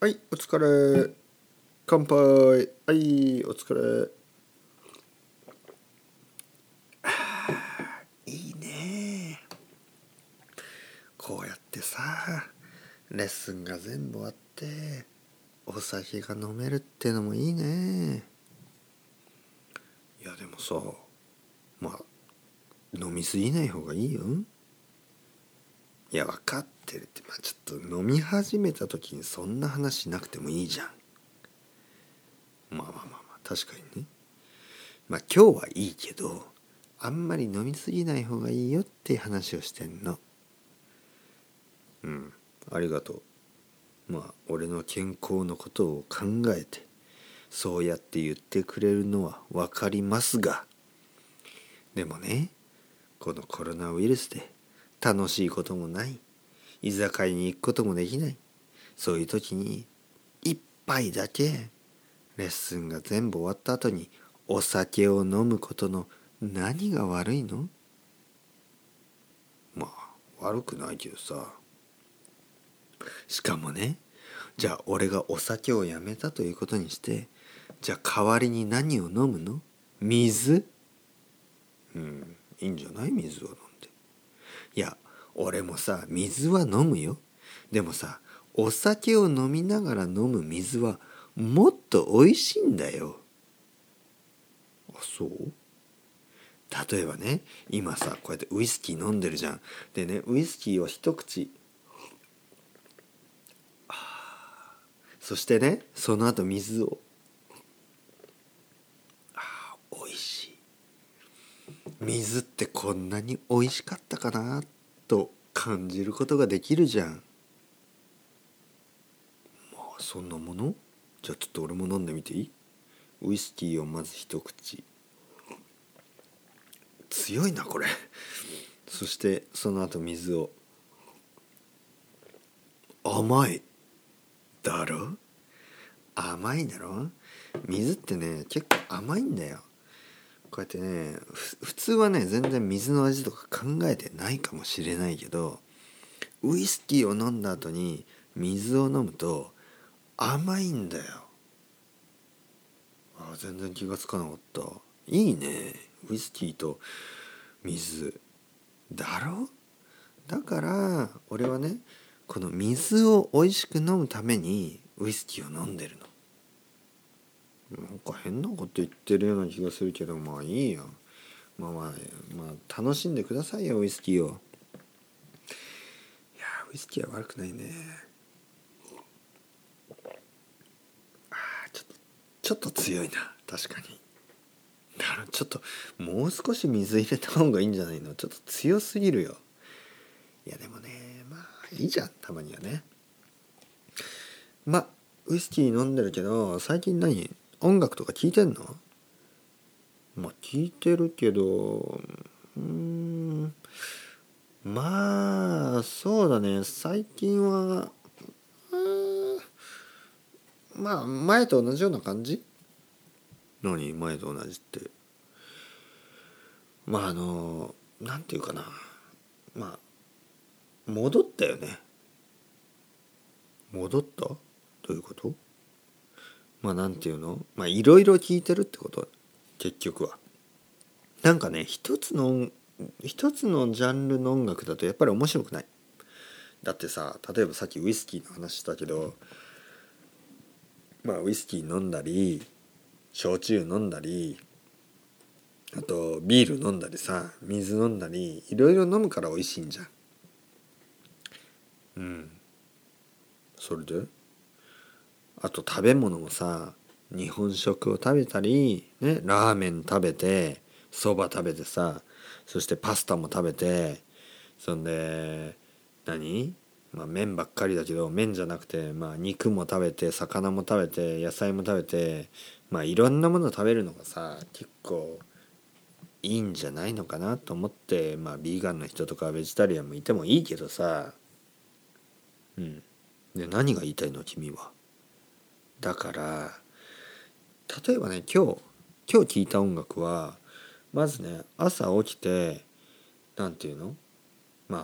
はいお疲れ。乾杯。はいお疲れ。いいね。こうやってさレッスンが全部終わってお酒が飲めるってのもいいね。いやでもさまあ飲みすぎない方がいいよ。いや分かってるってまあちょっと飲み始めた時にそんな話しなくてもいいじゃん。まあまあまあまあ確かにね。まあ今日はいいけどあんまり飲みすぎない方がいいよって話をしてんの。うんありがとう。まあ俺の健康のことを考えてそうやって言ってくれるのは分かりますが。でもねこのコロナウイルスで楽しいこともない。居酒屋に行くこともできない。そういう時に一杯だけレッスンが全部終わった後にお酒を飲むことの何が悪いの？まあ悪くないけどさ。しかもねじゃあ俺がお酒をやめたということにしてじゃあ代わりに何を飲むの？水？うんいいんじゃない？水を飲んで。いや俺もさ水は飲むよ。でもさお酒を飲みながら飲む水はもっと美味しいんだよ。あそう？例えばね今さこうやってウイスキー飲んでるじゃん。でねウイスキーを一口そしてねその後水をあ美味しい。水ってこんなに美味しかったかなと感じることができるじゃん。まあそんなもの？じゃあちょっと俺も飲んでみていい？ウイスキーをまず一口。強いなこれ。そしてその後水を。甘い。だろ？甘いだろ？水ってね結構甘いんだよ。こうやってね普通はね全然水の味とか考えてないかもしれないけどウイスキーを飲んだ後に水を飲むと甘いんだよ。あ全然気がつかなかった。いいね。ウイスキーと水。だろ？だから俺はねこの水を美味しく飲むためにウイスキーを飲んでるの。なんか変なこと言ってるような気がするけどまあいいやまあまあまあ楽しんでくださいよウイスキーを。いやウイスキーは悪くないね。あちょっとちょっと強いな。確かに。だからちょっともう少し水入れた方がいいんじゃないの？ちょっと強すぎるよ。いやでもねまあいいじゃん。たまにはね。まあウイスキー飲んでるけど最近何？音楽とか聴いてんの？まあ聴いてるけどうんまあそうだね。最近はまあ前と同じような感じ？何？前と同じって？まああのなんていうかな。まあ戻ったよね。戻った？どういうこと？まあなんていうの？まあいろいろ聞いてるってこと？結局は。なんかね一つの一つのジャンルの音楽だとやっぱり面白くない。だってさ例えばさっきウイスキーの話したけどまあウイスキー飲んだり焼酎飲んだりあとビール飲んだりさ水飲んだりいろいろ飲むから美味しいんじゃん。うん。それで？あと食べ物もさ日本食を食べたり、ね、ラーメン食べてそば食べてさそしてパスタも食べてそんで何、まあ、麺ばっかりだけど麺じゃなくて、まあ、肉も食べて魚も食べて野菜も食べてまあいろんなもの食べるのがさ結構いいんじゃないのかなと思ってまあビーガンの人とかベジタリアンもいてもいいけどさ。うん。で何が言いたいの？君は。だから例えばね今日今日聴いた音楽はまずね朝起きて何て言うの？まあ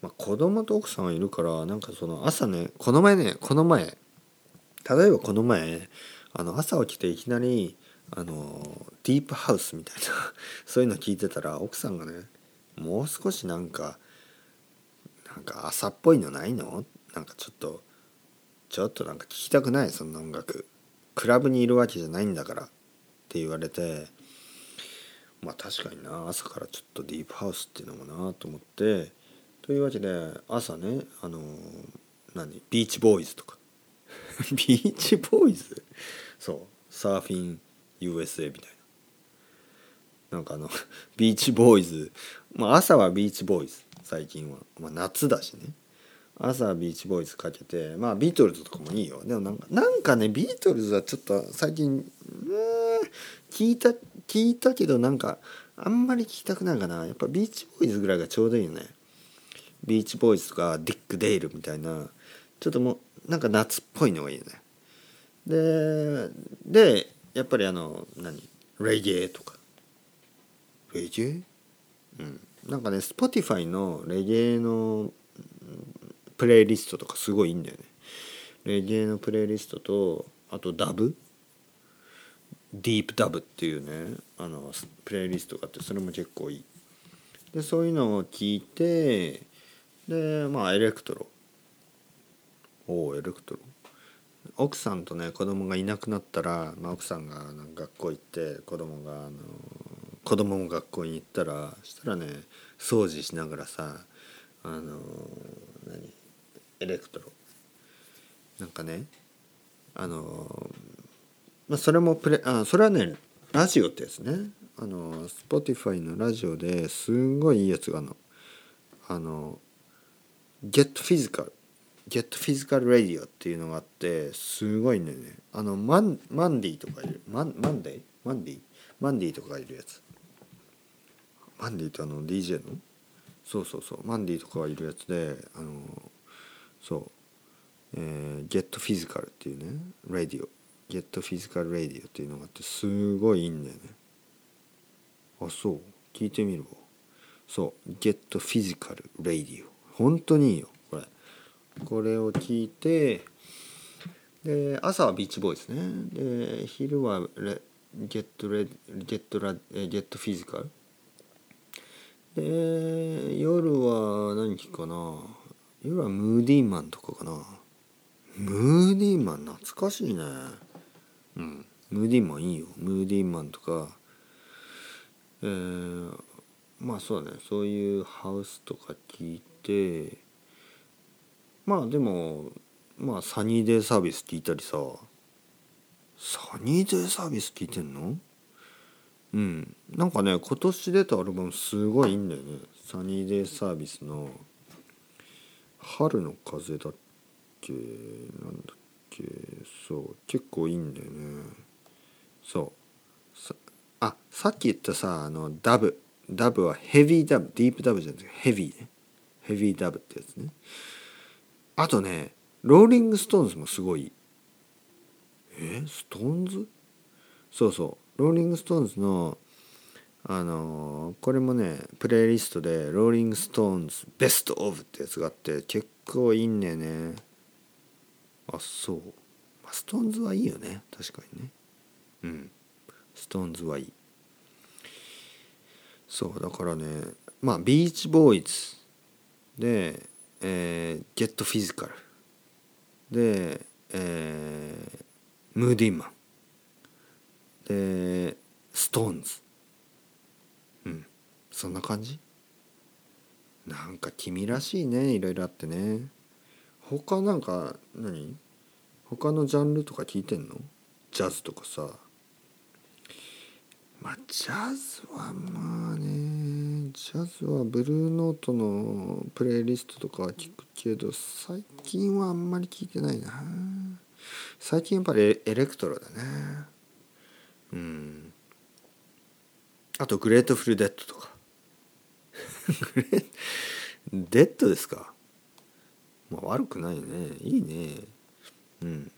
まあ子供と奥さんはいるからなんかその朝ねこの前ねこの前例えばこの前あの朝起きていきなりあのディープハウスみたいな そういうの聞いてたら奥さんがねもう少しなんかなんか朝っぽいのないの？なんかちょっとちょっとなんか聞きたくないそんな音楽。クラブにいるわけじゃないんだからって言われてまあ確かにな朝からちょっとディープハウスっていうのもなと思ってというわけで朝ねあの何ビーチボーイズとか。ビーチボーイズそうサーフィン USA みたいな。なんかあのビーチボーイズまあ朝はビーチボーイズ最近は、まあ、夏だしね。朝ビーチボーイズかけてまあビートルズとかもいいよ。でもなんかなんかねビートルズはちょっと最近聞いた聞いたけどなんかあんまり聞きたくないかな。やっぱビーチボーイズぐらいがちょうどいいよね。ビーチボーイズとかディック・デイルみたいなちょっともうなんか夏っぽいのがいいよね。ででやっぱりあの何レゲエとか。レゲエ？うん。なんかね Spotify のレゲエのプレイリストとかすごいいいんだよね。レゲエのプレイリストとあとダブ？ディープダブっていうねあのプレイリストがあってそれも結構いい。でそういうのを聞いてでまあエレクトロ。おおエレクトロ。奥さんとね子供がいなくなったら、まあ、奥さんがな学校行って子供があの子供も学校に行ったらしたらね掃除しながらさあの何？エレクトロ。なんかねあのまあそれもプレあそれはねラジオってやつね。あの Spotify のラジオですんごいいいやつがあの。あの Get Physical Get Physical Radio っていうのがあってすごいんだよね。あのマンマンディとかいる。マンマンディマンディ？マンディとかがいるやつ。マンディってあの DJ の？そうそうそう。マンディとかがいるやつであのそう。えー、Get Physical っていうね Radio Get Physical Radio っていうのがあってすごいいいんだよね。あそう。聞いてみるわ。そう。Get Physical Radio 本当にいいよこれ。これを聞いてで朝はビーチボーイですね。で昼はレゲットレゲットラゲットフィジカル。で夜は何聞くかな。夜はムーディーマンとかかな。ムーディーマン懐かしいね。うん。ムーディーマンいいよ。ムーディーマンとか。えー、まあそうだね。そういうハウスとか聞いて。まあでもまあサニーデイサービス聞いたりさ。サニーデイサービス聞いてんの？うん。なんかね今年出たアルバムすごいいいんだよね。サニーデイサービスの「春の風」だっけ？なんだっけ？そう結構いいんだよね。そう。さあさっき言ったさあのダブ。ダブはヘビーダブディープダブじゃなくてヘビーね。ヘビーダブってやつね。あとねローリング・ストーンズもすごい。え？ストーンズそうそう。ローリング・ストーンズのあの、これもねプレイリストでローリング・ストーンズ Best Of ってやつがあって結構いいんだよね。あそう、まあ、ストーンズはいいよね。確かにね。うん。ストーンズはいい。そうだからねまあビーチボーイズで、えー、ゲットフィジカルで、えー、ムーディーマンでストーンズそんな感じ？なんか君らしいねいろいろあってね。他なんか何？他のジャンルとか聞いてんの？ジャズとかさ。まあジャズはまあねジャズはブルーノートのプレイリストとかは聞くけど最近はあんまり聞いてないな。最近やっぱりエレクトロだね。うん。あとグレートフルデッドとか。デッドですか？まあ悪くないね。いいね。うん。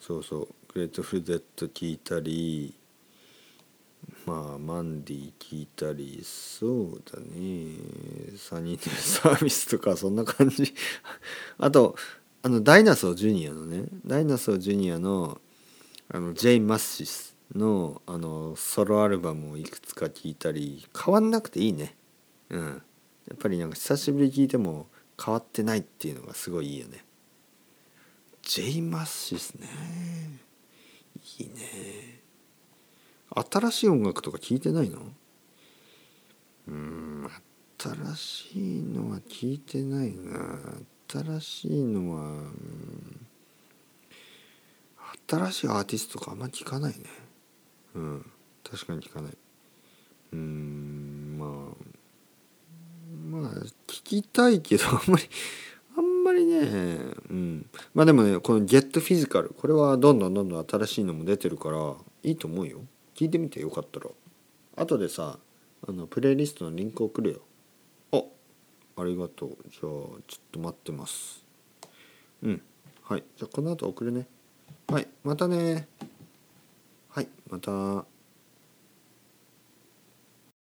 そうそう。グレートフルデッド聞いたりまあマンディ聞いたり。そうだね。サニーデサービスとかそんな感じ。あとあのダイナソージュニアのね。ダイナソージュニアのあの J・マスシスのあのソロアルバムをいくつか聴いたり。変わんなくていいね。うん。やっぱりなんか久しぶり聴いても変わってないっていうのがすごいいいよね。ジェイ・マッシスね。いいね。新しい音楽とか聞いてないの？うん新しいのは聞いてないな。新しいのは、うん、新しいアーティストとかあんま聞かないね。うん確かに聞かない。うん。まあ聞きたいけど あんまりあんまりねうん。まあでもねこの「ゲットフィジカルこれはどんどんどんどん新しいのも出てるからいいと思うよ。聞いてみてよかったら。後でさあのプレイリストのリンク送るよ。あありがとう。じゃあちょっと待ってます。うん。はい。じゃあこの後送るね。はい。またね。はい。また。